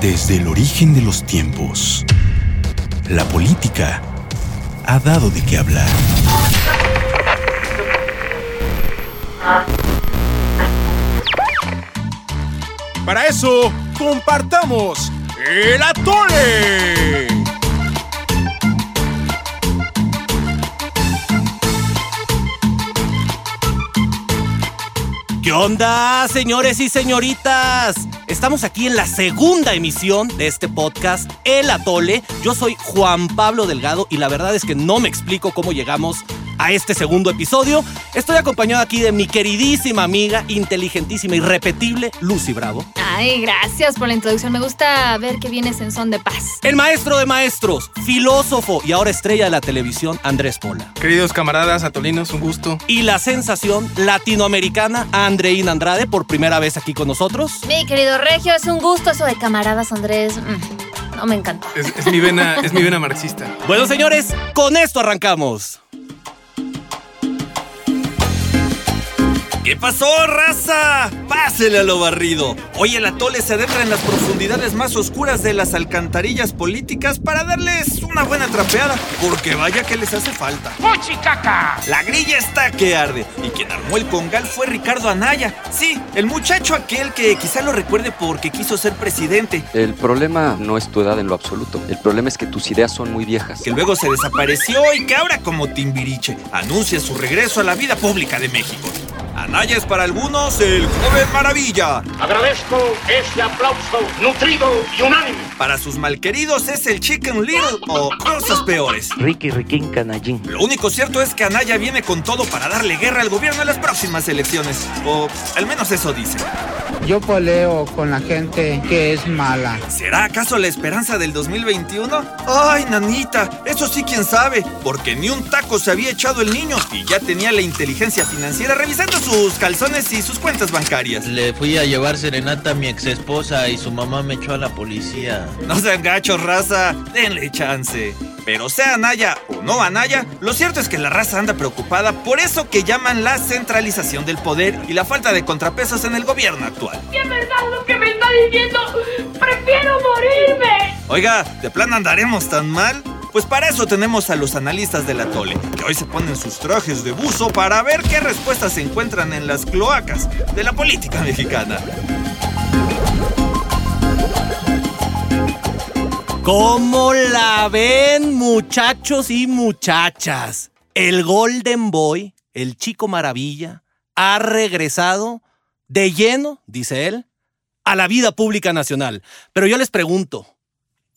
Desde el origen de los tiempos, la política ha dado de qué hablar. Para eso, compartamos el atole. ¿Qué onda, señores y señoritas? Estamos aquí en la segunda emisión de este podcast, El Atole. Yo soy Juan Pablo Delgado y la verdad es que no me explico cómo llegamos a este segundo episodio. Estoy acompañado aquí de mi queridísima amiga, inteligentísima y repetible, Lucy Bravo. Ay, gracias por la introducción. Me gusta ver que vienes en son de paz. El maestro de maestros, filósofo y ahora estrella de la televisión, Andrés Pola. Queridos camaradas atolinos, un gusto. Y la sensación latinoamericana, Andreina Andrade, por primera vez aquí con nosotros. Mi querido Regio, es un gusto eso de camaradas, Andrés. Mm, no me encanta. Es, es mi vena, es mi vena marxista. Bueno, señores, con esto arrancamos. ¿Qué pasó, raza? Pásele a lo barrido. Hoy el atole se adentra en las profundidades más oscuras de las alcantarillas políticas para darles una buena trapeada, porque vaya que les hace falta. ¡Mochicaca! La grilla está que arde, y quien armó el congal fue Ricardo Anaya. Sí, el muchacho aquel que quizá lo recuerde porque quiso ser presidente, El problema no es tu edad en lo absoluto. El problema es que tus ideas son muy viejas. que luego se desapareció y que ahora como Timbiriche anuncia su regreso a la vida pública de México. Anaya para algunos el joven maravilla. Agradezco este aplauso nutrido y unánime. Para sus malqueridos es el Chicken Little o cosas peores. Ricky Riquín Canallín. Lo único cierto es que Anaya viene con todo para darle guerra al gobierno en las próximas elecciones. O al menos eso dice. Yo poleo con la gente que es mala. ¿Será acaso la esperanza del 2021? Ay, nanita, eso sí quién sabe, porque ni un taco se había echado el niño y ya tenía la inteligencia financiera revisando sus calzones y sus cuentas bancarias. Le fui a llevar serenata a mi ex esposa y su mamá me echó a la policía. No sean gachos, raza, denle chance. Pero sea Anaya o no Anaya, lo cierto es que la raza anda preocupada por eso que llaman la centralización del poder y la falta de contrapesos en el gobierno actual. ¿Es verdad lo que me está diciendo? ¡Prefiero morirme! Oiga, ¿de plan andaremos tan mal? Pues para eso tenemos a los analistas del atole, que hoy se ponen sus trajes de buzo para ver qué respuestas se encuentran en las cloacas de la política mexicana. ¿Cómo la ven, muchachos y muchachas? El Golden Boy, el chico maravilla, ha regresado de lleno, dice él, a la vida pública nacional. Pero yo les pregunto,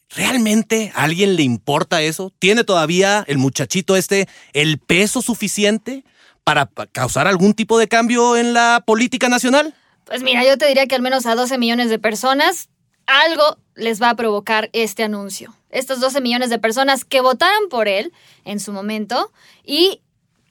¿realmente a alguien le importa eso? ¿Tiene todavía el muchachito este el peso suficiente para pa- causar algún tipo de cambio en la política nacional? Pues mira, yo te diría que al menos a 12 millones de personas algo les va a provocar este anuncio. Estos 12 millones de personas que votaron por él en su momento y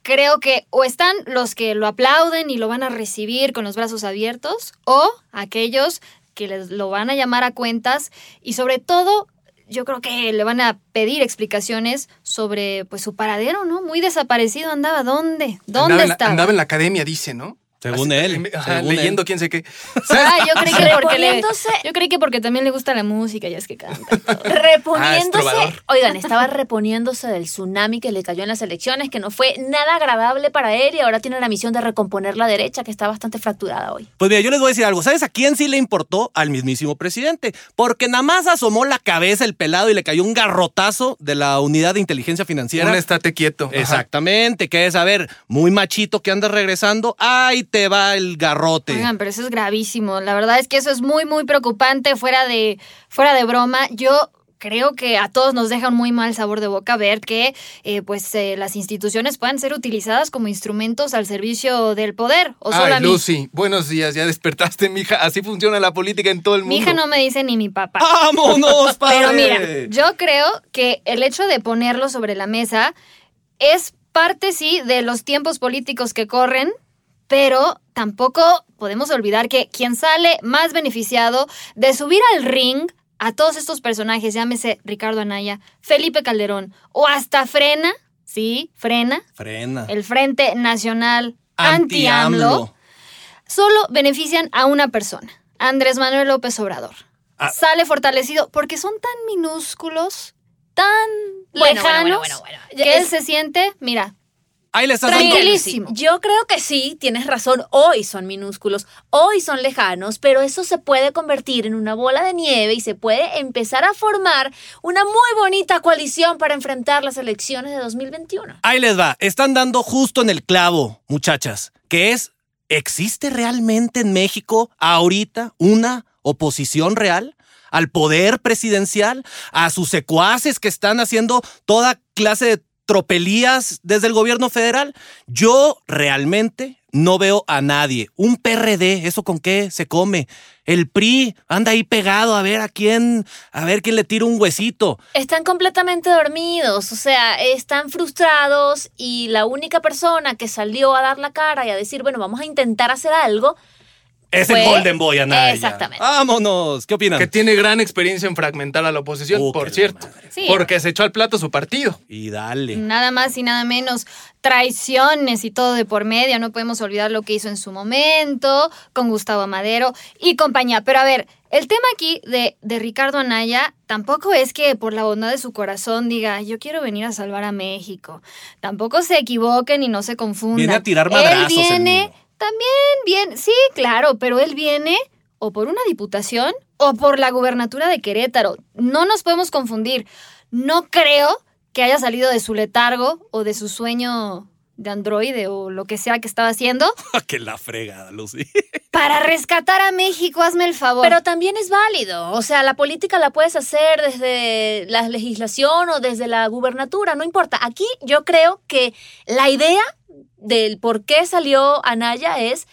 creo que o están los que lo aplauden y lo van a recibir con los brazos abiertos o aquellos que les lo van a llamar a cuentas y sobre todo yo creo que le van a pedir explicaciones sobre pues su paradero, ¿no? Muy desaparecido andaba. ¿Dónde? ¿Dónde andaba, en la, estaba? andaba en la academia, dice, ¿no? Según Así, él, ajá, según leyendo él. quién sé qué. Ah, yo creí que porque le, yo creí que porque también le gusta la música, ya es que canta. y todo. Ah, reponiéndose. trovador. Oigan, estaba reponiéndose del tsunami que le cayó en las elecciones, que no fue nada agradable para él y ahora tiene la misión de recomponer la derecha, que está bastante fracturada hoy. Pues mira, yo les voy a decir algo. ¿Sabes a quién sí le importó? Al mismísimo presidente. Porque nada más asomó la cabeza el pelado y le cayó un garrotazo de la unidad de inteligencia financiera. Un estate quieto. Ajá. Exactamente, que es, a ver, muy machito que anda regresando. ¡Ay, te va el garrote! Oigan, pero eso es gravísimo. La verdad es que eso es muy, muy preocupante. Fuera de, fuera de broma, yo creo que a todos nos deja un muy mal sabor de boca ver que eh, pues eh, las instituciones puedan ser utilizadas como instrumentos al servicio del poder. O solo a Ay, mí. Lucy, buenos días, ya despertaste, mija. Así funciona la política en todo el mundo. Mi hija no me dice ni mi papá. ¡Vámonos, padre! Pero mira, yo creo que el hecho de ponerlo sobre la mesa es parte, sí, de los tiempos políticos que corren, pero tampoco podemos olvidar que quien sale más beneficiado de subir al ring a todos estos personajes, llámese Ricardo Anaya, Felipe Calderón o hasta Frena, sí, Frena, Frena. el Frente Nacional Anti-AMLO, solo benefician a una persona, Andrés Manuel López Obrador. Ah. sale fortalecido porque son tan minúsculos, tan Bueno, lejanos, bueno, bueno, bueno. que él Es- se siente, mira, Ahí le estás Tranquilísimo. Yo creo que sí, tienes razón. Hoy son minúsculos, hoy son lejanos, pero eso se puede convertir en una bola de nieve y se puede empezar a formar una muy bonita coalición para enfrentar las elecciones de 2021. Ahí les va. Están dando justo en el clavo, muchachas, que es, ¿existe realmente en México ahorita una oposición real? al poder presidencial, a sus secuaces que están haciendo toda clase de tropelías desde el gobierno federal. Yo realmente no veo a nadie. Un PRD, ¿eso con qué se come? El PRI anda ahí pegado a ver a quién, a ver quién le tira un huesito. Están completamente dormidos, o sea, están frustrados y la única persona que salió a dar la cara y a decir, bueno, vamos a intentar hacer algo, Es Fue- el Golden Boy, Anaya. Exactamente. Vámonos. ¿Qué opinan? Que tiene gran experiencia en fragmentar a la oposición, Uh, por cierto. Sí. Porque se echó al plato su partido. Y dale. nada más y nada menos traiciones y todo de por medio. No podemos olvidar lo que hizo en su momento con Gustavo Madero y compañía. Pero a ver, el tema aquí de, de Ricardo Anaya tampoco es que por la bondad de su corazón diga, yo quiero venir a salvar a México. Tampoco se equivoquen y no se confundan. Viene a tirar madrazos viene. También bien, sí, claro, pero él viene o por una diputación o por la gubernatura de Querétaro. No nos podemos confundir. No creo que haya salido de su letargo o de su sueño de androide o lo que sea que estaba haciendo que la fregada, Lucy. para rescatar a México. Hazme el favor. pero también es válido, o sea, la política la puedes hacer desde la legislación o desde la gubernatura, no importa. Aquí yo creo que la idea del por qué salió Anaya es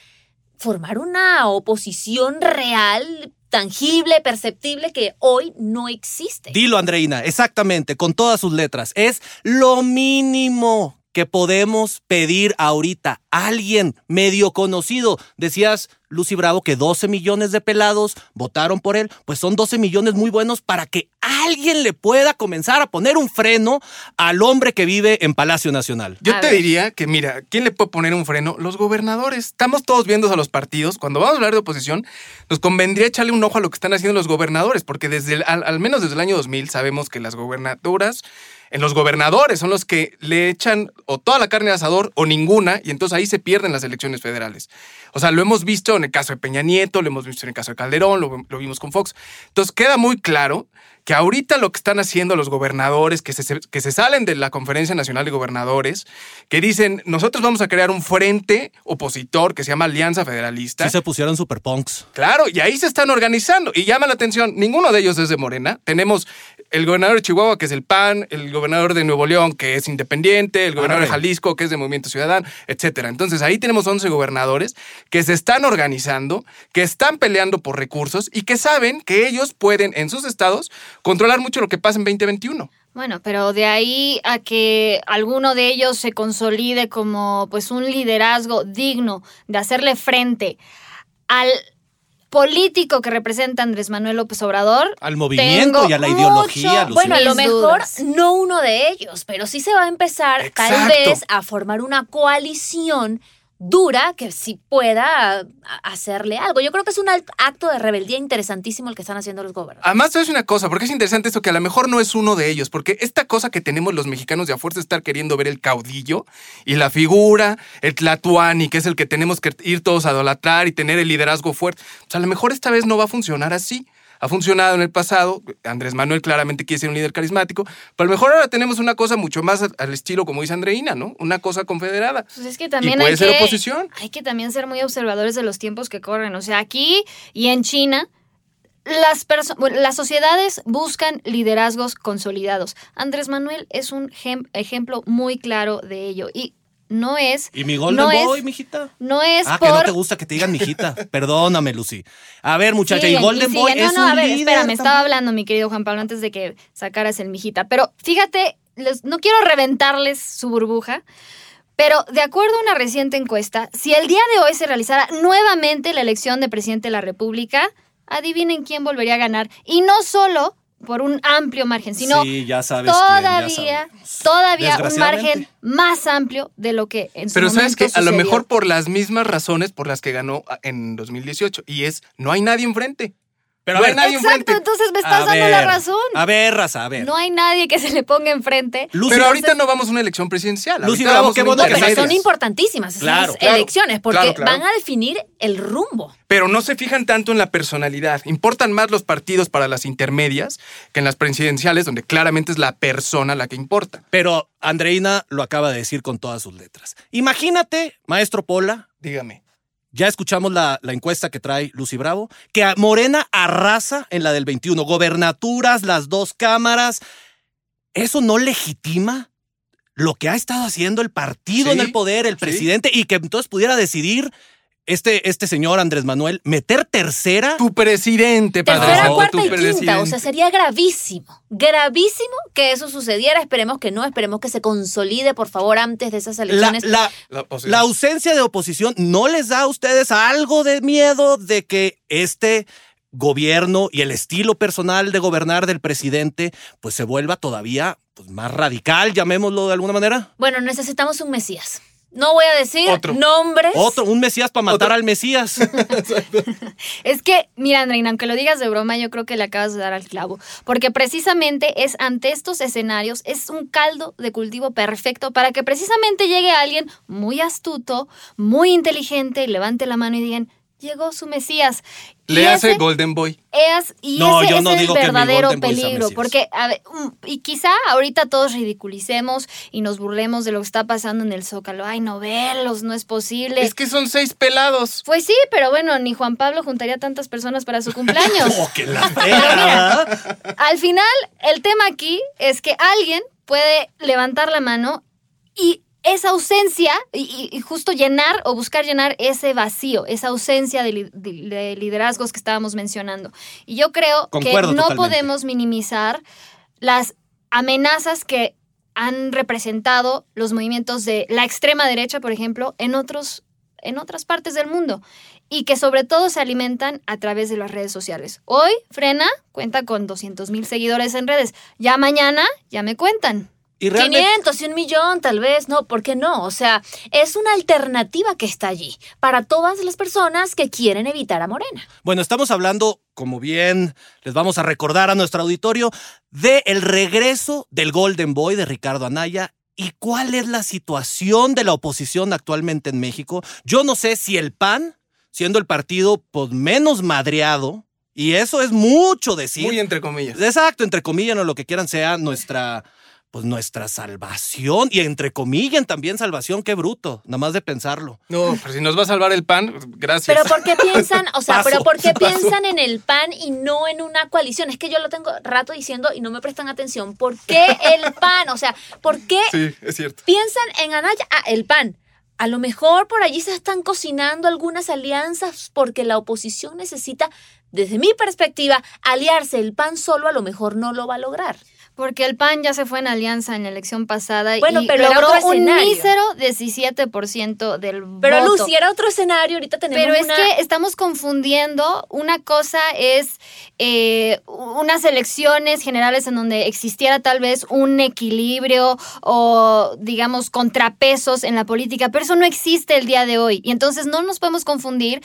formar una oposición real, tangible, perceptible, que hoy no existe. Dilo, Andreina, exactamente, con todas sus letras. Es lo mínimo que podemos pedir ahorita. Alguien medio conocido. Decías, Lucy Bravo, que 12 millones de pelados votaron por él. Pues son 12 millones muy buenos para que alguien le pueda comenzar a poner un freno al hombre que vive en Palacio Nacional. Yo A te ver. diría que, mira, ¿quién le puede poner un freno? Los gobernadores. Estamos todos viendo a los partidos. Cuando vamos a hablar de oposición, nos convendría echarle un ojo a lo que están haciendo los gobernadores, porque desde el- al, al menos desde el año 2000 sabemos que las gobernaturas, en los gobernadores son los que le echan o toda la carne al asador o ninguna, y entonces ahí se pierden las elecciones federales. O sea, lo hemos visto en el caso de Peña Nieto, lo hemos visto en el caso de Calderón, lo, lo vimos con Fox. Entonces queda muy claro que ahorita lo que están haciendo los gobernadores, que se, que se salen de la Conferencia Nacional de Gobernadores, que dicen, nosotros vamos a crear un frente opositor que se llama Alianza Federalista. Sí se pusieron super punks. Claro, y ahí se están organizando. Y llama la atención, ninguno de ellos es de Morena. Tenemos el gobernador de Chihuahua, que es el PAN, el gobernador de Nuevo León, que es independiente, el gobernador de. Jalisco, que es de Movimiento Ciudadano, etcétera. Entonces ahí tenemos 11 gobernadores que se están organizando, que están peleando por recursos y que saben que ellos pueden en sus estados controlar mucho lo que pasa en 2021. Bueno, pero de ahí a que alguno de ellos se consolide como pues un liderazgo digno de hacerle frente al político que representa Andrés Manuel López Obrador. Al movimiento y a la ideología, mucho- Lucy. Bueno, a lo mejor dudas. no uno de ellos, pero sí se va a empezar tal vez a formar una coalición dura que sí pueda hacerle algo. Yo creo que es un acto de rebeldía interesantísimo el que están haciendo los gobernadores. Además, decir una cosa, porque es interesante esto que a lo mejor no es uno de ellos, porque esta cosa que tenemos los mexicanos de a fuerza estar queriendo ver el caudillo y la figura, el tlatuani, que es el que tenemos que ir todos a idolatrar y tener el liderazgo fuerte. Sea, a lo mejor esta vez no va a funcionar así. Ha funcionado en el pasado, Andrés Manuel claramente quiere ser un líder carismático, pero a lo mejor ahora tenemos una cosa mucho más al- estilo, como dice Andreina, ¿no? Una cosa confederada. Pues es que también y puede hay ser que, oposición. hay que también ser muy observadores de los tiempos que corren. O sea, aquí y en China, las, las sociedades buscan liderazgos consolidados. Andrés Manuel es un ejemplo muy claro de ello. Y no es. ¿Y mi Golden no Boy, es, mijita? No es Ah, que no te gusta que te digan mijita. Perdóname, Lucy. A ver, muchacha, y Siguen, Golden Boy es No, no, un a ver, espérame, estaba hablando, mi querido Juan Pablo, antes de que sacaras el mijita. Pero fíjate, les- no quiero reventarles su burbuja, pero de acuerdo a una reciente encuesta, si el día de hoy se realizara nuevamente la elección de presidente de la República, adivinen quién volvería a ganar. Y no solo por un amplio margen, sino Sí, ya sabes quién, ya todavía, todavía un margen más amplio de lo que en su Pero sabes que a lo mejor por las mismas razones por las que ganó en 2018, y es no hay nadie enfrente. Pero a no hay ver, nadie Exacto, enfrente. entonces me a estás dando la ver, razón. A ver, raza, a ver. No hay nadie que se le ponga enfrente. Lucy, Pero entonces- ahorita no vamos a una elección presidencial. Lucy ahorita Bravo, vamos a qué una bueno que pero son importantísimas esas Claro, claro, elecciones porque claro, claro. van a definir el rumbo. Pero no se fijan tanto en la personalidad. Importan más los partidos para las intermedias que en las presidenciales, donde claramente es la persona la que importa. Pero Andreina lo acaba de decir con todas sus letras. Imagínate, maestro Pola, Dígame. Ya escuchamos la, la encuesta que trae Lucy Bravo, que a Morena arrasa en la del 21, gobernaturas, las dos cámaras. ¿Eso no legitima lo que ha estado haciendo el partido Sí, en el poder, el sí. presidente, y que entonces pudiera decidir este, este señor Andrés Manuel meter tercera? Tu presidente, padre. Tercera, cuarta tu y quinta. O sea, sería gravísimo. Gravísimo que eso sucediera. Esperemos que no. Esperemos que se consolide, por favor, antes de esas elecciones. la- la ausencia de oposición no les da a ustedes algo de miedo de que este gobierno y el estilo personal de gobernar del presidente pues se vuelva todavía pues, más radical, llamémoslo de alguna manera. Bueno, necesitamos un Mesías. No voy a decir Otro. nombres. Otro, un Mesías para matar Otro. al Mesías. Es que, mira, Andreina, aunque lo digas de broma, yo creo que le acabas de dar al clavo. Porque precisamente es ante estos escenarios, es un caldo de cultivo perfecto para que precisamente llegue alguien muy astuto, muy inteligente, y levante la mano y digan, llegó su Mesías. Y Le hace ese Golden Boy. es, y No, ese yo es no el digo que mi verdadero peligro, porque, a ver, um, y quizá ahorita todos ridiculicemos y nos burlemos de lo que está pasando en el Zócalo. Ay, novelos, no es posible. Es que son seis pelados. Pues sí, pero bueno, ni Juan Pablo juntaría tantas personas para su cumpleaños. Oh, que la Pero mira, al final, el tema aquí es que alguien puede levantar la mano y esa ausencia, y, justo llenar o buscar llenar ese vacío, esa ausencia de, li- de- de liderazgos que estábamos mencionando. Y yo creo Concuerdo que no totalmente. podemos minimizar las amenazas que han representado los movimientos de la extrema derecha, por ejemplo, en otros en otras partes del mundo y que sobre todo se alimentan a través de las redes sociales. Hoy Frena cuenta con 200 mil seguidores en redes. Ya mañana ya me cuentan. Y realmente, 500 y un millón, tal vez, no, ¿por qué no? O sea, es una alternativa que está allí para todas las personas que quieren evitar a Morena. bueno, estamos hablando, como bien les vamos a recordar a nuestro auditorio, de el regreso del Golden Boy de Ricardo Anaya. ¿Y cuál es la situación de la oposición actualmente en México? Yo no sé si el PAN, siendo el partido pues, menos madreado, y eso es mucho decir. Muy entre comillas. Exacto, entre comillas, no lo que quieran sea nuestra, pues nuestra salvación. Y entre comillas también salvación, qué bruto, nada más de pensarlo. No, pero si nos va a salvar el pan, gracias. Pero ¿por qué piensan, o sea, Paso, pero por qué paso. piensan en el PAN y no en una coalición? Es que yo lo tengo rato diciendo y no me prestan atención. ¿Por qué el PAN? O sea, ¿por qué Sí, es cierto. piensan en Anaya? Ah, el PAN. A lo mejor por allí se están cocinando algunas alianzas porque la oposición necesita, desde mi perspectiva, aliarse. El PAN solo a lo mejor no lo va a lograr. Porque el PAN ya se fue en alianza en la elección pasada Bueno, y pero logró un mísero 17% del Pero voto. Lucy, era otro escenario, ahorita tenemos Pero es que estamos confundiendo. Una cosa es eh, unas elecciones generales en donde existiera tal vez un equilibrio o, digamos, contrapesos en la política, pero eso no existe el día de hoy. Y entonces no nos podemos confundir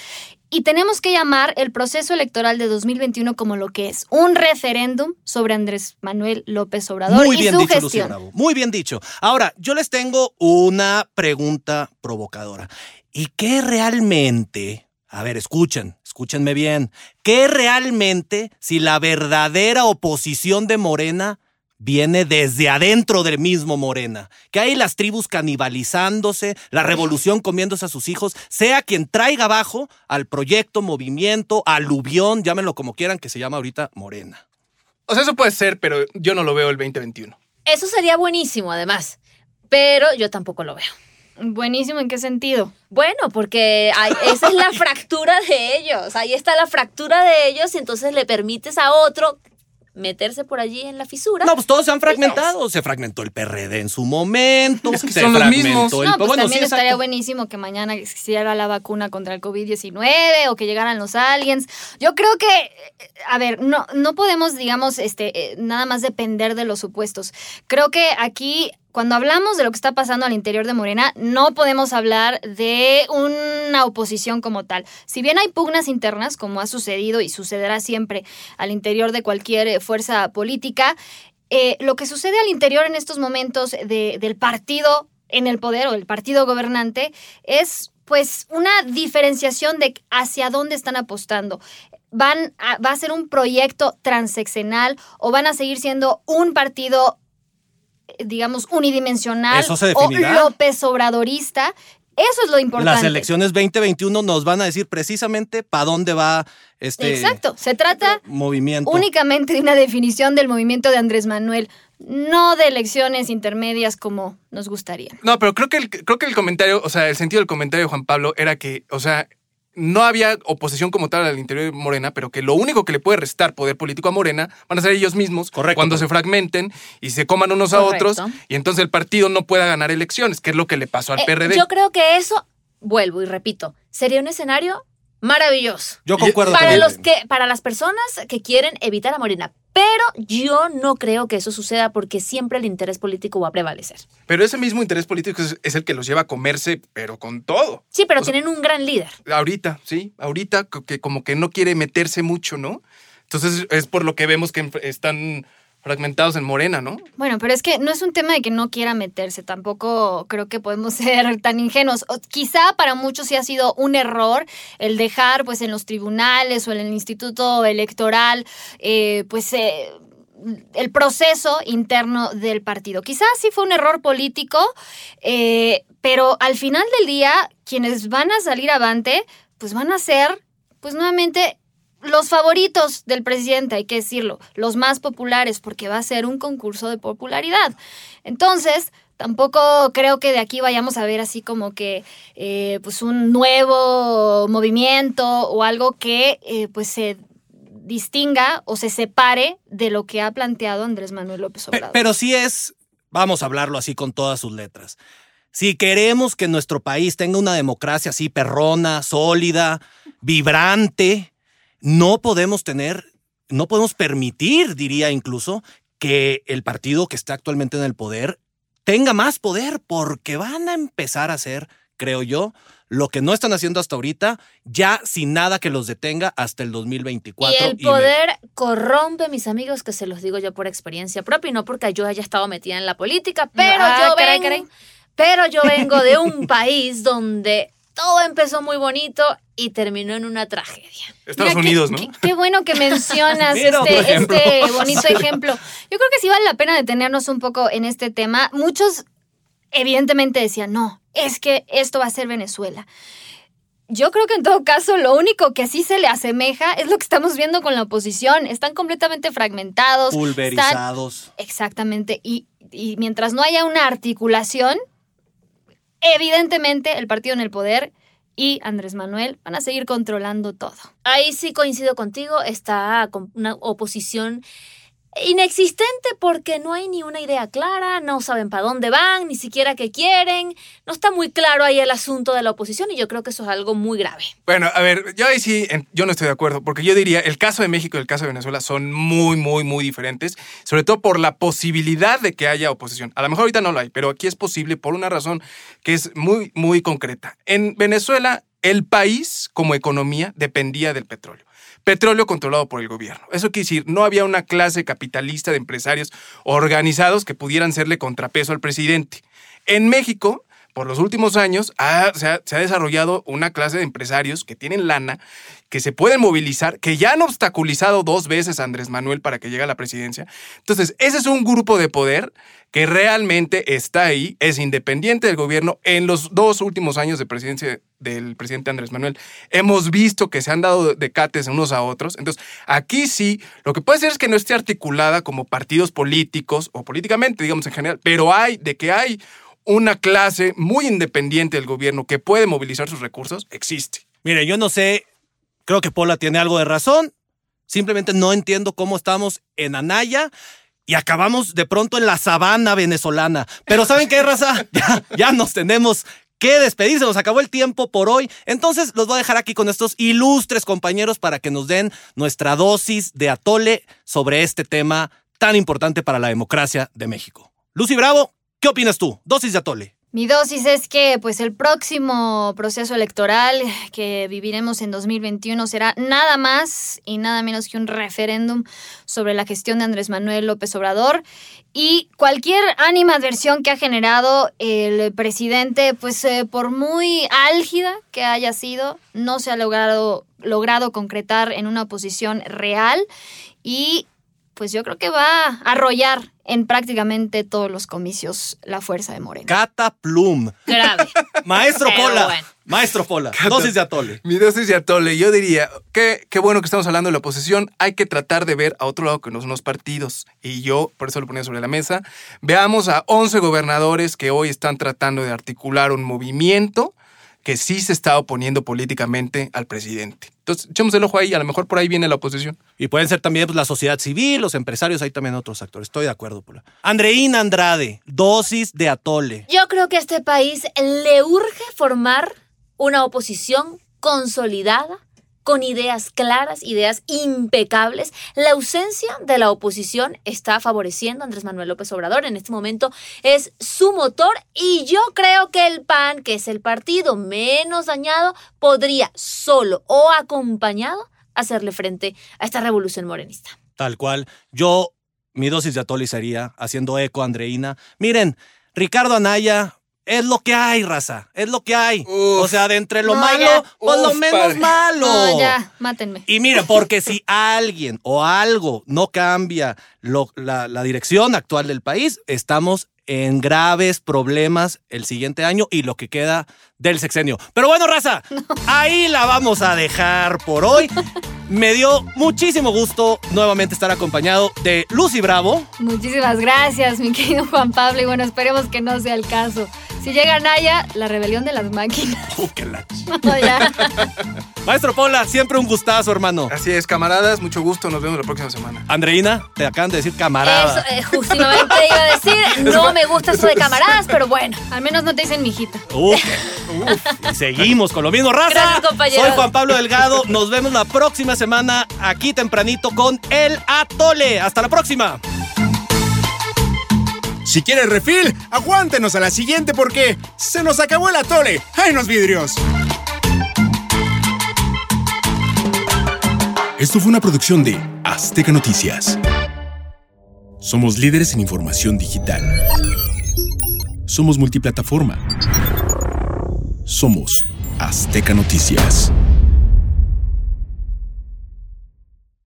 y tenemos que llamar el proceso electoral de 2021 como lo que es, un referéndum sobre Andrés Manuel López Obrador Muy y bien su dicho, gestión. Bravo. Muy bien dicho. Ahora, yo les tengo una pregunta provocadora. ¿Y qué realmente, a ver, escuchen, escúchenme bien, qué realmente si la verdadera oposición de Morena viene desde adentro del mismo Morena? Que hay las tribus canibalizándose, la revolución comiéndose a sus hijos, sea quien traiga abajo al proyecto, movimiento, aluvión, llámenlo como quieran, que se llama ahorita Morena. O sea, eso puede ser, pero yo no lo veo el 2021. Eso sería buenísimo, además. Pero yo tampoco lo veo. Buenísimo, ¿en qué sentido? Bueno, porque hay- esa es la fractura de ellos. Ahí está la fractura de ellos y entonces le permites a otro meterse por allí en la fisura. No, pues todos se han fragmentado. Se fragmentó el PRD en su momento. Es que se son los fragmentó mismos. el- No, pues bueno, también sí, estaría exacto. buenísimo que mañana existiera la vacuna contra el COVID-19 o que llegaran los aliens. Yo creo que, eh, a ver, no, no podemos, digamos, este, eh, nada más depender de los supuestos. Creo que aquí cuando hablamos de lo que está pasando al interior de Morena, no podemos hablar de una oposición como tal. Si bien hay pugnas internas, como ha sucedido y sucederá siempre al interior de cualquier eh, fuerza política, eh, lo que sucede al interior en estos momentos de- del partido en el poder o el partido gobernante es pues una diferenciación de hacia dónde están apostando. Van a- va a ser un proyecto transeccional o van a seguir siendo un partido, digamos, unidimensional Eso se o. López Obradorista. Eso es lo importante. Las elecciones 2021 nos van a decir precisamente para dónde va este Exacto. Se trata movimiento. únicamente de una definición del movimiento de Andrés Manuel, no de elecciones intermedias como nos gustaría. No, pero creo que, el, creo que el comentario, o sea, el sentido del comentario de Juan Pablo era que, o sea, no había oposición como tal al interior de Morena, pero que lo único que le puede restar poder político a Morena van a ser ellos mismos Correcto, cuando se fragmenten y se coman unos a otros y entonces el partido no pueda ganar elecciones, que es lo que le pasó al Eh, PRD. Yo creo que eso, vuelvo y repito, sería un escenario maravilloso. Yo concuerdo Para los que, para las personas que quieren evitar a Morena. Pero yo no creo que eso suceda porque siempre el interés político va a prevalecer. Pero ese mismo interés político es, es el que los lleva a comerse, pero con todo. Sí, pero O sea- tienen un gran líder. Ahorita, sí, ahorita que como que no quiere meterse mucho, ¿no? Entonces es por lo que vemos que están fragmentados en Morena, ¿no? Bueno, pero es que no es un tema de que no quiera meterse, tampoco creo que podemos ser tan ingenuos. Quizá para muchos sí ha sido un error el dejar pues en los tribunales o en el instituto electoral eh, pues eh, el proceso interno del partido. Quizás sí fue un error político, eh, pero al final del día quienes van a salir avante pues van a ser pues nuevamente los favoritos del presidente, hay que decirlo, los más populares, porque va a ser un concurso de popularidad. Entonces, tampoco creo que de aquí vayamos a ver así como que eh, pues un nuevo movimiento o algo que eh, pues se distinga o se separe de lo que ha planteado Andrés Manuel López Pe- Obrador. Pero sí es, vamos a hablarlo así con todas sus letras. Si queremos que nuestro país tenga una democracia así perrona, sólida, vibrante, no podemos tener, no podemos permitir, diría incluso, que el partido que está actualmente en el poder tenga más poder, porque van a empezar a hacer, creo yo, lo que no están haciendo hasta ahorita, ya sin nada que los detenga hasta el 2024. Y el me- poder corrompe, mis amigos, que se los digo yo por experiencia propia y no porque yo haya estado metida en la política, pero Ah, yo caray, vengo, caray. pero yo vengo de un país donde todo empezó muy bonito y terminó en una tragedia. Estados Mira, qué- Unidos, ¿no? Qué, qué bueno que mencionas este, ejemplo. este bonito ejemplo. Yo creo que sí vale la pena detenernos un poco en este tema. Muchos evidentemente decían, no, es que esto va a ser Venezuela. Yo creo que en todo caso lo único que sí se le asemeja es lo que estamos viendo con la oposición. Están completamente fragmentados. están- pulverizados. Exactamente. Y, y mientras no haya una articulación, evidentemente el partido en el poder y Andrés Manuel van a seguir controlando todo. Ahí sí coincido contigo, está una oposición inexistente porque no hay ni una idea clara, no saben para dónde van, ni siquiera qué quieren, no está muy claro ahí el asunto de la oposición y yo creo que eso es algo muy grave. Bueno, a ver, yo ahí sí, yo no estoy de acuerdo, porque yo diría, el caso de México y el caso de Venezuela son muy, muy, muy diferentes, sobre todo por la posibilidad de que haya oposición. A lo mejor ahorita no lo hay, pero aquí es posible por una razón que es muy, muy concreta. En Venezuela, el país como economía dependía del petróleo. Petróleo controlado por el gobierno. Eso quiere decir, no había una clase capitalista de empresarios organizados que pudieran serle contrapeso al presidente. En México, por los últimos años se ha desarrollado una clase de empresarios que tienen lana, que se pueden movilizar, que ya han obstaculizado dos veces a Andrés Manuel para que llegue a la presidencia. Entonces, ese es un grupo de poder que realmente está ahí, es independiente del gobierno. En los dos últimos años de presidencia del presidente Andrés Manuel, hemos visto que se han dado decates unos a otros. Entonces, aquí sí, lo que puede ser es que no esté articulada como partidos políticos o políticamente, digamos en general, pero hay, de que hay una clase muy independiente del gobierno que puede movilizar sus recursos, existe. Mire, yo no sé, creo que Pola tiene algo de razón. Simplemente no entiendo cómo estamos en Anaya y acabamos de pronto en la sabana venezolana. Pero ¿saben qué, raza? Ya, ya nos tenemos que despedir, se nos acabó el tiempo por hoy. Entonces los voy a dejar aquí con estos ilustres compañeros para que nos den nuestra dosis de atole sobre este tema tan importante para la democracia de México. Lucy Bravo, ¿Qué opinas tú? Dosis de atole. Mi dosis es que pues el próximo proceso electoral que viviremos en 2021 será nada más y nada menos que un referéndum sobre la gestión de Andrés Manuel López Obrador. Y cualquier animadversión que ha generado el presidente, pues eh, por muy álgida que haya sido, no se ha logrado, logrado concretar en una posición real. Y pues yo creo que va a arrollar en prácticamente todos los comicios la fuerza de Morena. Cata Plum. Grave. Maestro Pero Pola. bueno. Maestro Pola. Cata. Dosis de atole. Mi dosis de atole, yo diría, que qué bueno que estamos hablando de la oposición, hay que tratar de ver a otro lado que no son los partidos. Y yo, por eso lo ponía sobre la mesa, veamos a 11 gobernadores que hoy están tratando de articular un movimiento que sí se está oponiendo políticamente al presidente. Entonces, echemos el ojo ahí, a lo mejor por ahí viene la oposición. Y pueden ser también pues, la sociedad civil, los empresarios, hay también otros actores. Estoy de acuerdo, Pola. Andreína Andrade, dosis de atole. Yo creo que a este país le urge formar una oposición consolidada, con ideas claras, ideas impecables. La ausencia de la oposición está favoreciendo a Andrés Manuel López Obrador. En este momento es su motor y yo creo que el PAN, que es el partido menos dañado, podría solo o acompañado hacerle frente a esta revolución morenista. Tal cual. Yo, mi dosis de atole haciendo eco, Andreína. Miren, Ricardo Anaya. Es lo que hay, raza. Es lo que hay. o sea, de entre lo No, malo, ya. pues lo menos padre. malo. No, ya, mátenme. Y mira, porque si alguien o algo no cambia lo- la, la dirección actual del país, estamos en graves problemas el siguiente año y lo que queda del sexenio. Pero bueno, raza, ahí la vamos a dejar por hoy. Me dio muchísimo gusto nuevamente estar acompañado de Lucy Bravo. Muchísimas gracias, mi querido Juan Pablo. Y bueno, esperemos que no sea el caso. Si llega Naya, la rebelión de las máquinas. Uh, qué la ch- No, ya. Maestro Pola, siempre un gustazo, hermano. Así es, camaradas, mucho gusto, nos vemos la próxima semana. Andreina, te acaban de decir camarada. Eso, eh, justamente iba a decir, no me gusta eso de camaradas, pero bueno. Al menos no te dicen mijita. uf, y seguimos con lo mismo, raza. Gracias. Soy Juan Pablo Delgado. Nos vemos la próxima semana aquí tempranito con El Atole. Hasta la próxima. Si quieres refil, aguántenos a la siguiente porque se nos acabó el atole. ¡Ay, los vidrios! Esto fue una producción de Azteca Noticias. Somos líderes en información digital. Somos multiplataforma. Somos Azteca Noticias.